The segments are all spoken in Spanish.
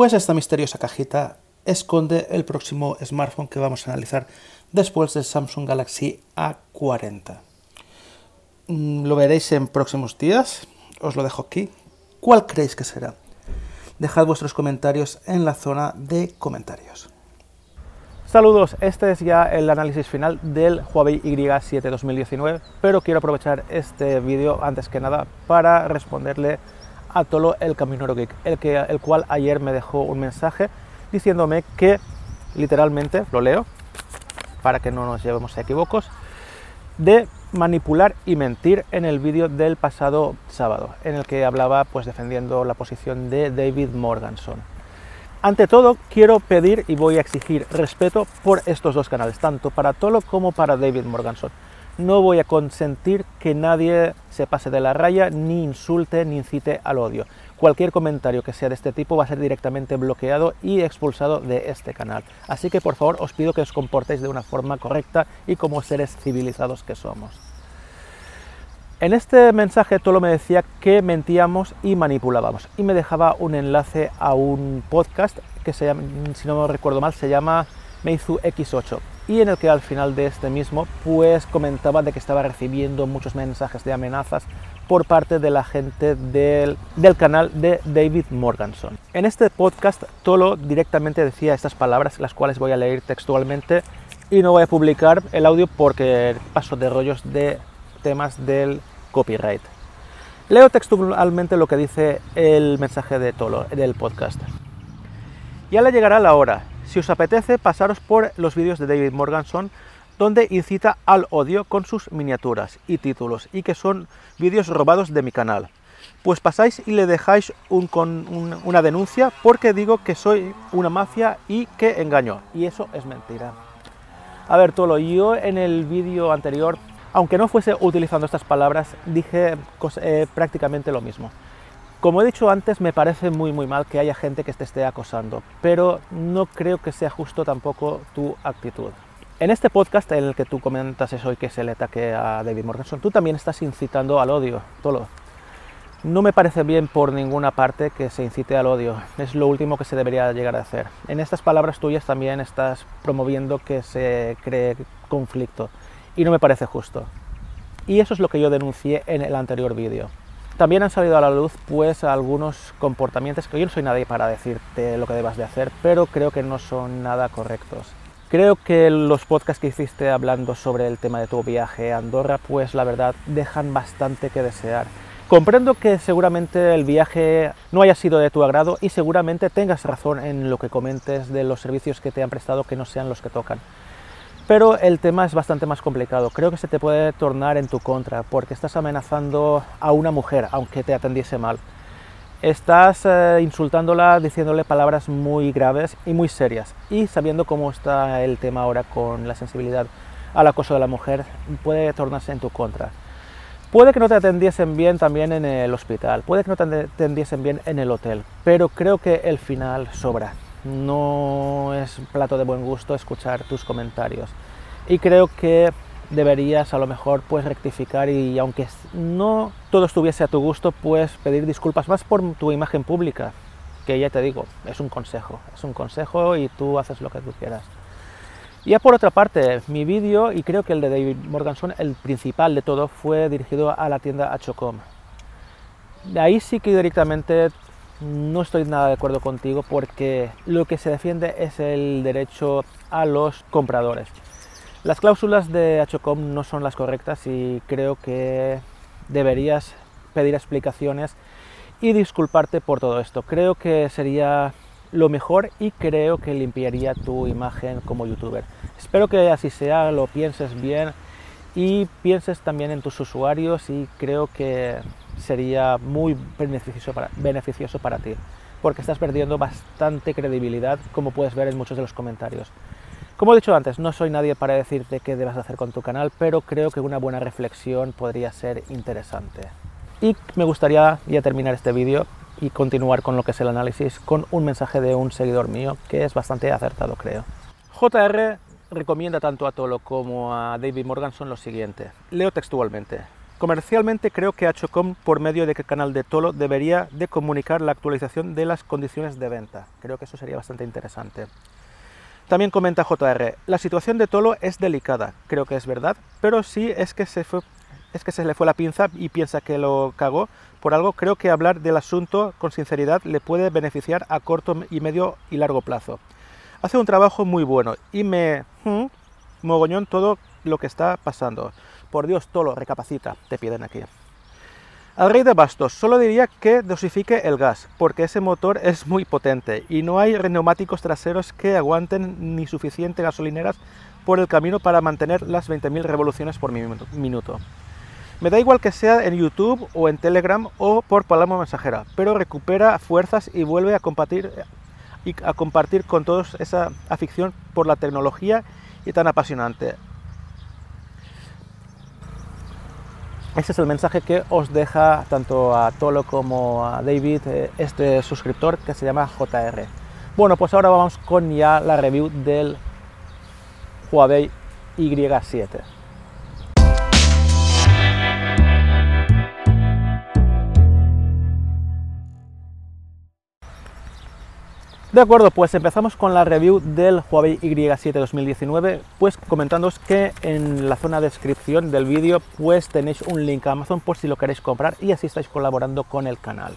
pues esta misteriosa cajita esconde el próximo smartphone que vamos a analizar después del Samsung Galaxy A40. Mm, lo veréis en próximos días, os lo dejo aquí. ¿Cuál creéis que será? Dejad vuestros comentarios en la zona de comentarios. Saludos, este es ya el análisis final del Huawei Y7 2019, pero quiero aprovechar este vídeo antes que nada para responderle a Tolo el Caminero Geek, el, que, el cual ayer me dejó un mensaje diciéndome que, literalmente, lo leo, para que no nos llevemos a equivocos, de manipular y mentir en el vídeo del pasado sábado, en el que hablaba pues defendiendo la posición de David Morganson. Ante todo, quiero pedir y voy a exigir respeto por estos dos canales, tanto para Tolo como para David Morganson. No voy a consentir que nadie se pase de la raya, ni insulte, ni incite al odio. Cualquier comentario que sea de este tipo va a ser directamente bloqueado y expulsado de este canal. Así que por favor os pido que os comportéis de una forma correcta y como seres civilizados que somos. En este mensaje Tolo me decía que mentíamos y manipulábamos y me dejaba un enlace a un podcast que se llama, si no me recuerdo mal, se llama Meizu X8 y en el que al final de este mismo pues comentaba de que estaba recibiendo muchos mensajes de amenazas por parte de la gente del, del canal de David Morganson. En este podcast Tolo directamente decía estas palabras, las cuales voy a leer textualmente y no voy a publicar el audio porque paso de rollos de temas del copyright. Leo textualmente lo que dice el mensaje de Tolo del podcast. Ya le llegará la hora. Si os apetece, pasaros por los vídeos de David Morganson, donde incita al odio con sus miniaturas y títulos, y que son vídeos robados de mi canal. Pues pasáis y le dejáis con una denuncia porque digo que soy una mafia y que engaño. Y eso es mentira. A ver, Tolo, yo en el vídeo anterior aunque no fuese utilizando estas palabras, dije eh, prácticamente lo mismo. Como he dicho antes, me parece muy muy mal que haya gente que te esté acosando, pero no creo que sea justo tampoco tu actitud. En este podcast en el que tú comentas eso y que se le ataque a David Morganson, tú también estás incitando al odio, todo. No me parece bien por ninguna parte que se incite al odio, es lo último que se debería llegar a hacer. En estas palabras tuyas también estás promoviendo que se cree conflicto y no me parece justo. Y eso es lo que yo denuncié en el anterior vídeo. También han salido a la luz pues algunos comportamientos que yo no soy nadie para decirte lo que debas de hacer, pero creo que no son nada correctos. Creo que los podcasts que hiciste hablando sobre el tema de tu viaje a Andorra, pues la verdad dejan bastante que desear. Comprendo que seguramente el viaje no haya sido de tu agrado y seguramente tengas razón en lo que comentes de los servicios que te han prestado que no sean los que tocan. Pero el tema es bastante más complicado. Creo que se te puede tornar en tu contra porque estás amenazando a una mujer, aunque te atendiese mal. Estás eh, insultándola, diciéndole palabras muy graves y muy serias. Y sabiendo cómo está el tema ahora con la sensibilidad al acoso de la mujer, puede tornarse en tu contra. Puede que no te atendiesen bien también en el hospital, puede que no te atendiesen bien en el hotel, pero creo que el final sobra no es plato de buen gusto escuchar tus comentarios. Y creo que deberías a lo mejor pues rectificar y aunque no todo estuviese a tu gusto, pues pedir disculpas más por tu imagen pública, que ya te digo, es un consejo, es un consejo y tú haces lo que tú quieras. Ya por otra parte, mi vídeo, y creo que el de David Morganson, el principal de todo, fue dirigido a la tienda Achocom. Ahí sí que directamente no estoy nada de acuerdo contigo porque lo que se defiende es el derecho a los compradores. Las cláusulas de Achocom no son las correctas y creo que deberías pedir explicaciones y disculparte por todo esto. Creo que sería lo mejor y creo que limpiaría tu imagen como youtuber. Espero que así sea, lo pienses bien y pienses también en tus usuarios y creo que sería muy beneficioso para, beneficioso para ti, porque estás perdiendo bastante credibilidad, como puedes ver en muchos de los comentarios. Como he dicho antes, no soy nadie para decirte qué debes hacer con tu canal, pero creo que una buena reflexión podría ser interesante. Y me gustaría ya terminar este vídeo y continuar con lo que es el análisis con un mensaje de un seguidor mío que es bastante acertado, creo. JR recomienda tanto a Tolo como a David Morganson lo siguiente. Leo textualmente. Comercialmente creo que Hcom por medio de qué canal de Tolo debería de comunicar la actualización de las condiciones de venta. Creo que eso sería bastante interesante. También comenta JR, la situación de Tolo es delicada, creo que es verdad, pero sí es que se es que se le fue la pinza y piensa que lo cagó por algo, creo que hablar del asunto con sinceridad le puede beneficiar a corto y medio y largo plazo. Hace un trabajo muy bueno y me hmm, mogoñón todo lo que está pasando. Por Dios, Tolo, recapacita, te piden aquí. Al rey de bastos, solo diría que dosifique el gas, porque ese motor es muy potente y no hay neumáticos traseros que aguanten ni suficiente gasolineras por el camino para mantener las 20.000 revoluciones por minuto. Me da igual que sea en YouTube o en Telegram o por palabra mensajera, pero recupera fuerzas y vuelve a compartir, y a compartir con todos esa afición por la tecnología y tan apasionante. Ese es el mensaje que os deja tanto a Tolo como a David eh, este suscriptor que se llama JR. Bueno, pues ahora vamos con ya la review del Huawei Y7. De acuerdo, pues empezamos con la review del Huawei Y7 2019, pues comentándoos que en la zona de descripción del vídeo pues tenéis un link a Amazon por si lo queréis comprar y así estáis colaborando con el canal.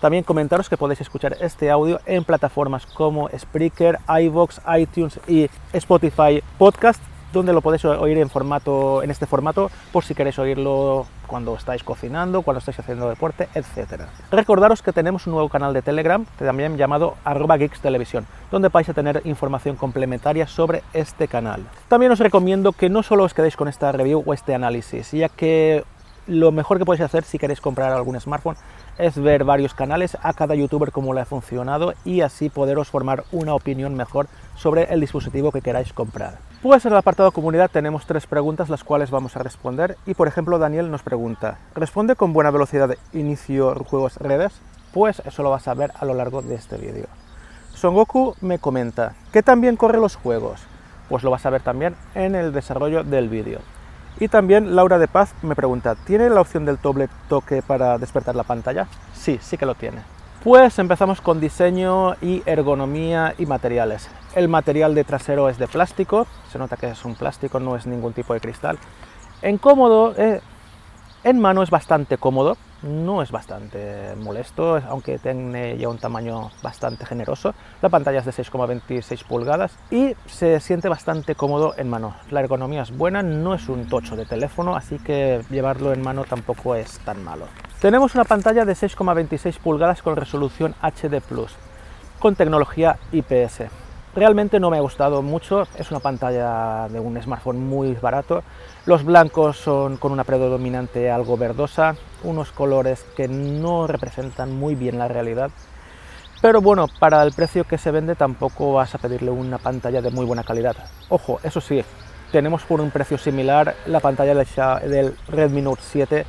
También comentaros que podéis escuchar este audio en plataformas como Spreaker, iVoox, iTunes y Spotify Podcast donde lo podéis oír en formato en este formato por si queréis oírlo cuando estáis cocinando, cuando estáis haciendo deporte, etc. Recordaros que tenemos un nuevo canal de Telegram, también llamado arroba geeks donde vais a tener información complementaria sobre este canal. También os recomiendo que no solo os quedéis con esta review o este análisis, ya que lo mejor que podéis hacer si queréis comprar algún smartphone es ver varios canales a cada youtuber cómo le ha funcionado y así poderos formar una opinión mejor sobre el dispositivo que queráis comprar. Pues en el apartado comunidad tenemos tres preguntas las cuales vamos a responder y por ejemplo Daniel nos pregunta, ¿responde con buena velocidad inicio juegos redes? Pues eso lo vas a ver a lo largo de este vídeo. Son Goku me comenta, ¿qué también corre los juegos? Pues lo vas a ver también en el desarrollo del vídeo. Y también Laura de Paz me pregunta, ¿tiene la opción del doble toque para despertar la pantalla? Sí, sí que lo tiene. Pues empezamos con diseño y ergonomía y materiales. El material de trasero es de plástico, se nota que es un plástico, no es ningún tipo de cristal. En cómodo, eh, en mano es bastante cómodo, no es bastante molesto, aunque tiene ya un tamaño bastante generoso. La pantalla es de 6,26 pulgadas y se siente bastante cómodo en mano. La ergonomía es buena, no es un tocho de teléfono, así que llevarlo en mano tampoco es tan malo. Tenemos una pantalla de 6,26 pulgadas con resolución HD+, con tecnología IPS. Realmente no me ha gustado mucho, es una pantalla de un smartphone muy barato. Los blancos son con una predominante algo verdosa, unos colores que no representan muy bien la realidad. Pero bueno, para el precio que se vende tampoco vas a pedirle una pantalla de muy buena calidad. Ojo, eso sí, tenemos por un precio similar la pantalla del Redmi Note 7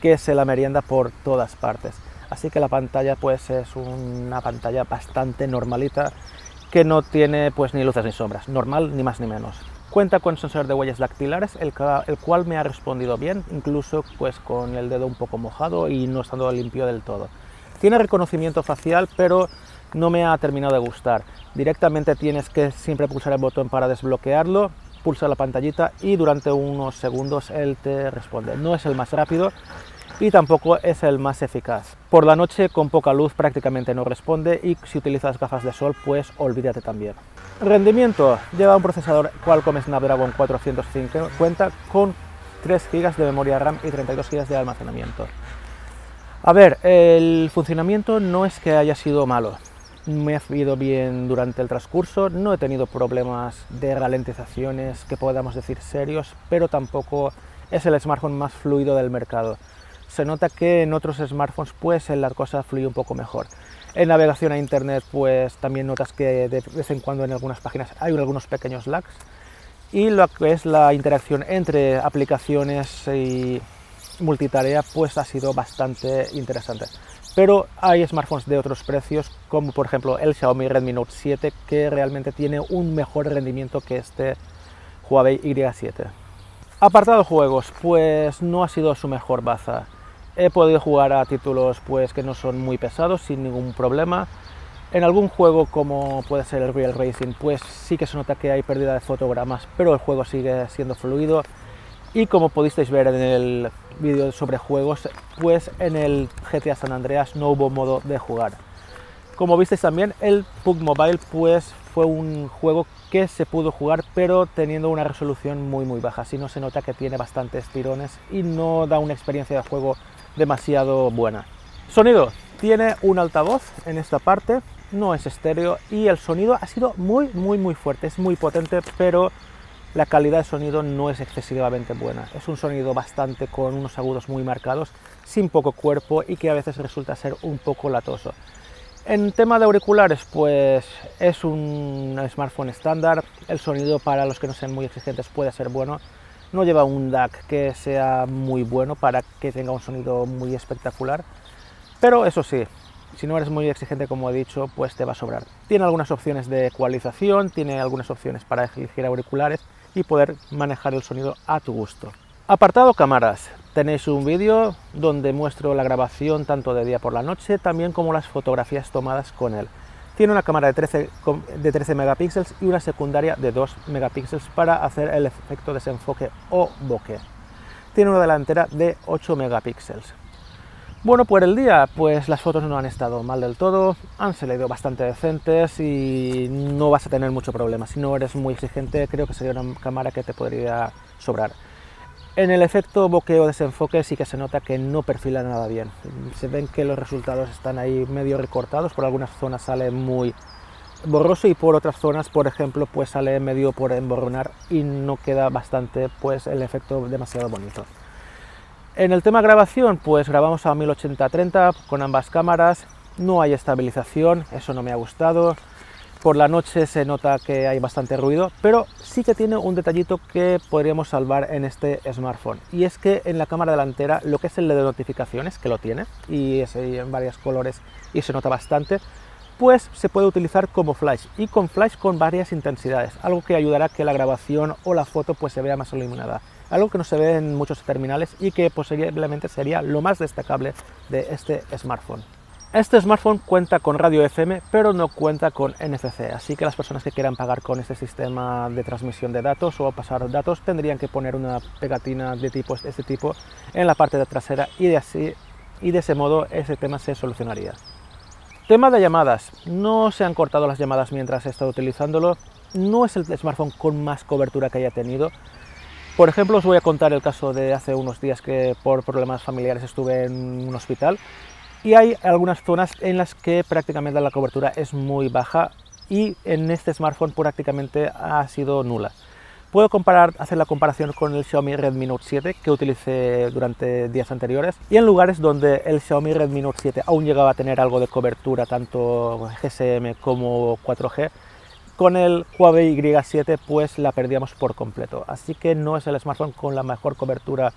que se la merienda por todas partes. Así que la pantalla pues es una pantalla bastante normalita que no tiene pues ni luces ni sombras, normal ni más ni menos. Cuenta con sensor de huellas dactilares, el, cual me ha respondido bien, incluso pues con el dedo un poco mojado y no estando limpio del todo. Tiene reconocimiento facial, pero no me ha terminado de gustar. Directamente tienes que siempre pulsar el botón para desbloquearlo, pulsa la pantallita y durante unos segundos él te responde. No es el más rápido, y tampoco es el más eficaz. Por la noche con poca luz prácticamente no responde y si utilizas gafas de sol pues olvídate también. Rendimiento. Lleva un procesador Qualcomm Snapdragon 450 con 3 GB de memoria RAM y 32 GB de almacenamiento. A ver, el funcionamiento no es que haya sido malo. Me ha ido bien durante el transcurso, no he tenido problemas de ralentizaciones que podamos decir serios, pero tampoco es el smartphone más fluido del mercado se nota que en otros smartphones pues la cosa fluye un poco mejor. En navegación a internet pues también notas que de vez en cuando en algunas páginas hay algunos pequeños lags y lo que es la interacción entre aplicaciones y multitarea pues ha sido bastante interesante. Pero hay smartphones de otros precios como por ejemplo el Xiaomi Redmi Note 7 que realmente tiene un mejor rendimiento que este Huawei Y7. Apartado juegos, pues no ha sido su mejor baza. He podido jugar a títulos pues que no son muy pesados sin ningún problema. En algún juego como puede ser el Real Racing, pues sí que se nota que hay pérdida de fotogramas, pero el juego sigue siendo fluido. Y como pudisteis ver en el vídeo sobre juegos, pues en el GTA San Andreas no hubo modo de jugar. Como visteis también, el PUG Mobile pues fue un juego que se pudo jugar pero teniendo una resolución muy muy baja, así no se nota que tiene bastantes tirones y no da una experiencia de juego demasiado buena. Sonido, tiene un altavoz en esta parte, no es estéreo y el sonido ha sido muy muy muy fuerte, es muy potente pero la calidad de sonido no es excesivamente buena. Es un sonido bastante con unos agudos muy marcados, sin poco cuerpo y que a veces resulta ser un poco latoso. En tema de auriculares, pues es un smartphone estándar. El sonido para los que no sean muy exigentes puede ser bueno. No lleva un DAC que sea muy bueno para que tenga un sonido muy espectacular. Pero eso sí, si no eres muy exigente como he dicho, pues te va a sobrar. Tiene algunas opciones de ecualización, tiene algunas opciones para elegir auriculares y poder manejar el sonido a tu gusto. Apartado cámaras. Tenéis un vídeo donde muestro la grabación tanto de día por la noche, también como las fotografías tomadas con él. Tiene una cámara de 13, de 13 megapíxeles y una secundaria de 2 megapíxeles para hacer el efecto desenfoque o bokeh. Tiene una delantera de 8 megapíxeles. Bueno, por el día, pues las fotos no han estado mal del todo, han salido bastante decentes y no vas a tener mucho problema. Si no eres muy exigente, creo que sería una cámara que te podría sobrar. En el efecto bokeh o desenfoque sí que se nota que no perfila nada bien. Se ven que los resultados están ahí medio recortados, por algunas zonas sale muy borroso y por otras zonas, por ejemplo, pues sale medio por emborronar y no queda bastante pues el efecto demasiado bonito. En el tema grabación, pues grabamos a 1080-30 con ambas cámaras, no hay estabilización, eso no me ha gustado. Por la noche se nota que hay bastante ruido, pero sí que tiene un detallito que podríamos salvar en este smartphone. Y es que en la cámara delantera, lo que es el de notificaciones, que lo tiene, y es en varios colores y se nota bastante, pues se puede utilizar como flash y con flash con varias intensidades, algo que ayudará a que la grabación o la foto pues se vea más iluminada algo que no se ve en muchos terminales y que posiblemente sería lo más destacable de este smartphone. Este smartphone cuenta con radio FM, pero no cuenta con NFC, así que las personas que quieran pagar con este sistema de transmisión de datos o pasar datos tendrían que poner una pegatina de tipo este tipo en la parte de trasera y de así y de ese modo ese tema se solucionaría. Tema de llamadas. No se han cortado las llamadas mientras he estado utilizándolo. No es el smartphone con más cobertura que haya tenido, por ejemplo, os voy a contar el caso de hace unos días que por problemas familiares estuve en un hospital y hay algunas zonas en las que prácticamente la cobertura es muy baja y en este smartphone prácticamente ha sido nula. Puedo comparar, hacer la comparación con el Xiaomi Redmi Note 7 que utilicé durante días anteriores y en lugares donde el Xiaomi Redmi Note 7 aún llegaba a tener algo de cobertura tanto GSM como 4G, con el Huawei Y7 pues la perdíamos por completo, así que no es el smartphone con la mejor cobertura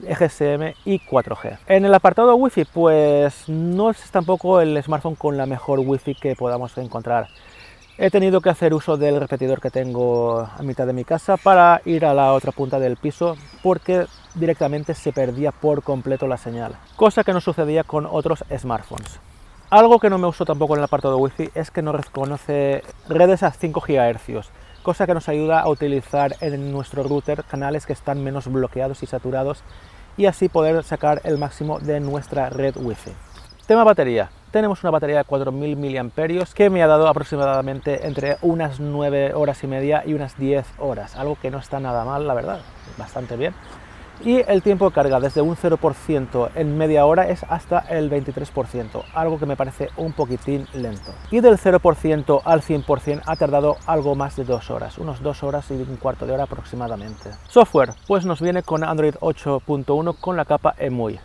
GSM y 4G. En el apartado Wi-Fi pues no es tampoco el smartphone con la mejor Wi-Fi que podamos encontrar. He tenido que hacer uso del repetidor que tengo a mitad de mi casa para ir a la otra punta del piso porque directamente se perdía por completo la señal, cosa que no sucedía con otros smartphones. Algo que no me gustó tampoco en el apartado Wi-Fi es que no reconoce redes a 5 GHz, cosa que nos ayuda a utilizar en nuestro router canales que están menos bloqueados y saturados y así poder sacar el máximo de nuestra red Wi-Fi. Tema batería. Tenemos una batería de 4000 mAh que me ha dado aproximadamente entre unas 9 horas y media y unas 10 horas, algo que no está nada mal, la verdad, bastante bien y el tiempo de carga desde un 0% en media hora es hasta el 23%, algo que me parece un poquitín lento. Y del 0% al 100% ha tardado algo más de dos horas, unos dos horas y un cuarto de hora aproximadamente. Software, pues nos viene con Android 8.1 con la capa EMUI.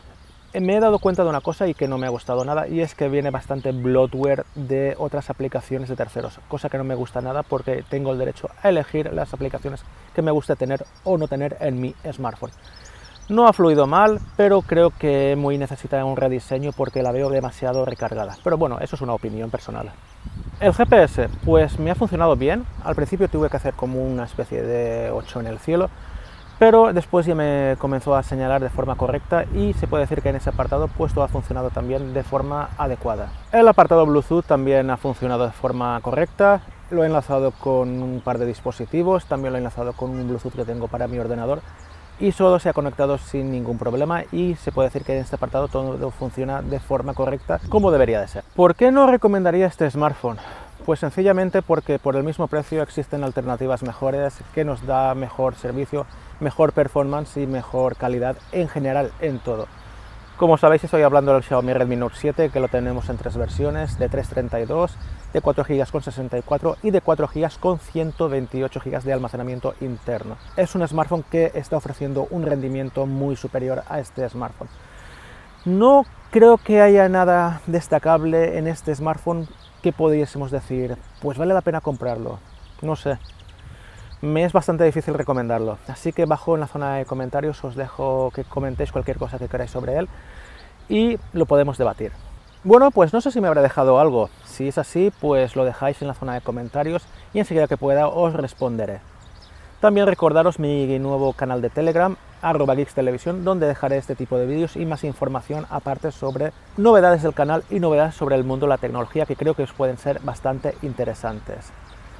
Me he dado cuenta de una cosa y que no me ha gustado nada y es que viene bastante bloatware de otras aplicaciones de terceros, cosa que no me gusta nada porque tengo el derecho a elegir las aplicaciones que me guste tener o no tener en mi smartphone. No ha fluido mal, pero creo que muy necesita un rediseño porque la veo demasiado recargada. Pero bueno, eso es una opinión personal. El GPS, pues me ha funcionado bien. Al principio tuve que hacer como una especie de 8 en el cielo, pero después ya me comenzó a señalar de forma correcta y se puede decir que en ese apartado pues todo ha funcionado también de forma adecuada. El apartado Bluetooth también ha funcionado de forma correcta, lo he enlazado con un par de dispositivos, también lo he enlazado con un Bluetooth que tengo para mi ordenador y solo se ha conectado sin ningún problema y se puede decir que en este apartado todo funciona de forma correcta como debería de ser. ¿Por qué no recomendaría este smartphone? Pues sencillamente porque por el mismo precio existen alternativas mejores que nos da mejor servicio, mejor performance y mejor calidad en general en todo. Como sabéis estoy hablando del Xiaomi Redmi Note 7 que lo tenemos en tres versiones, de 332, de 4 GB con 64 y de 4 GB con 128 GB de almacenamiento interno. Es un smartphone que está ofreciendo un rendimiento muy superior a este smartphone. No creo que haya nada destacable en este smartphone ¿qué pudiésemos decir? Pues vale la pena comprarlo. No sé. Me es bastante difícil recomendarlo. Así que bajo en la zona de comentarios os dejo que comentéis cualquier cosa que queráis sobre él y lo podemos debatir. Bueno, pues no sé si me habrá dejado algo. Si es así, pues lo dejáis en la zona de comentarios y enseguida que pueda os responderé. También recordaros mi nuevo canal de Telegram, arroba Geeks Televisión, donde dejaré este tipo de vídeos y más información aparte sobre novedades del canal y novedades sobre el mundo de la tecnología que creo que os pueden ser bastante interesantes.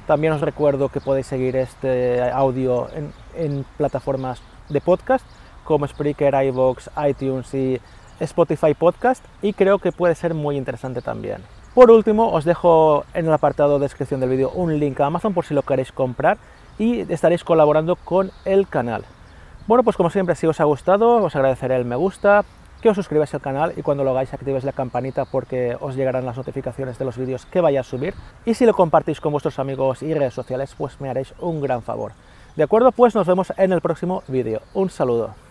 También os recuerdo que podéis seguir este audio en, plataformas de podcast como Spreaker, iVoox, iTunes y Spotify Podcast y creo que puede ser muy interesante también. Por último, os dejo en el apartado de descripción del vídeo un link a Amazon por si lo queréis comprar y estaréis colaborando con el canal. Bueno, pues como siempre, si os ha gustado, os agradeceré el me gusta, que os suscribáis al canal y cuando lo hagáis activéis la campanita porque os llegarán las notificaciones de los vídeos que vaya a subir. Y si lo compartís con vuestros amigos y redes sociales, pues me haréis un gran favor. ¿De acuerdo? Pues nos vemos en el próximo vídeo. Un saludo.